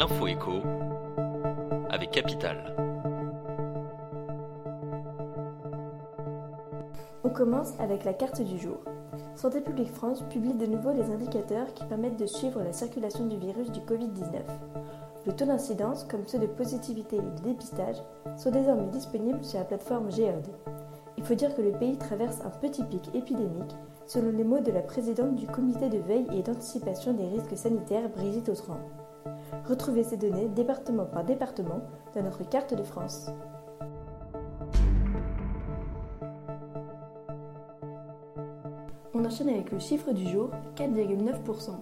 l'info écho avec Capital. On commence avec la carte du jour. Santé publique France publie de nouveau les indicateurs qui permettent de suivre la circulation du virus du Covid-19. Le taux d'incidence, comme ceux de positivité et de dépistage, sont désormais disponibles sur la plateforme Géode. Il faut dire que le pays traverse un petit pic épidémique, selon les mots de la présidente du comité de veille et d'anticipation des risques sanitaires, Brigitte Autran. Retrouvez ces données département par département dans notre carte de France. On enchaîne avec le chiffre du jour, 4,9%.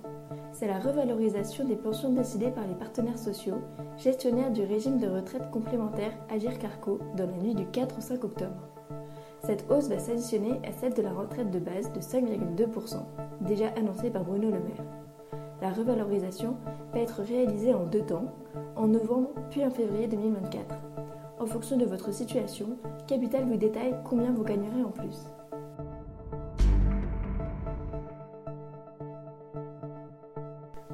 C'est la revalorisation des pensions décidées par les partenaires sociaux, gestionnaires du régime de retraite complémentaire Agir Carco, dans la nuit du 4 au 5 octobre. Cette hausse va s'additionner à celle de la retraite de base de 5,2%, déjà annoncée par Bruno Le Maire. La revalorisation va être réalisée en deux temps, en novembre puis en février 2024. En fonction de votre situation, Capital vous détaille combien vous gagnerez en plus.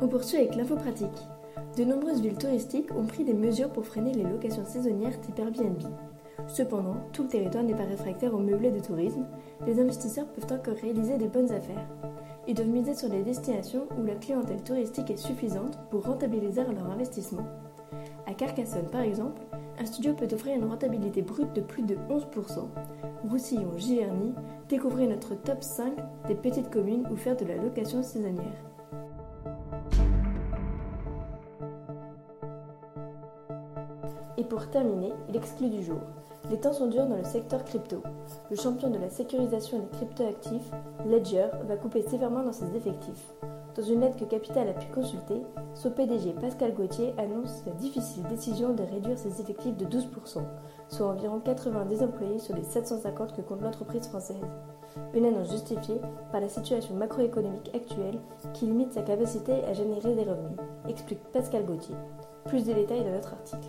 On poursuit avec l'info pratique. De nombreuses villes touristiques ont pris des mesures pour freiner les locations saisonnières type Airbnb. Cependant, tout le territoire n'est pas réfractaire au meublé de tourisme, les investisseurs peuvent encore réaliser de bonnes affaires. Ils doivent miser sur les destinations où la clientèle touristique est suffisante pour rentabiliser leur investissement. À Carcassonne, par exemple, un studio peut offrir une rentabilité brute de plus de 11%. Roussillon, Giverny, découvrez notre top 5 des petites communes où faire de la location saisonnière. Et pour terminer, l'exclu du jour. Les temps sont durs dans le secteur crypto. Le champion de la sécurisation des cryptoactifs, Ledger, va couper sévèrement dans ses effectifs. Dans une lettre que Capital a pu consulter, son PDG Pascal Gauthier annonce la difficile décision de réduire ses effectifs de 12%, soit environ 90 employés sur les 750 que compte l'entreprise française. Une annonce justifiée par la situation macroéconomique actuelle qui limite sa capacité à générer des revenus, explique Pascal Gauthier. Plus de détails dans notre article.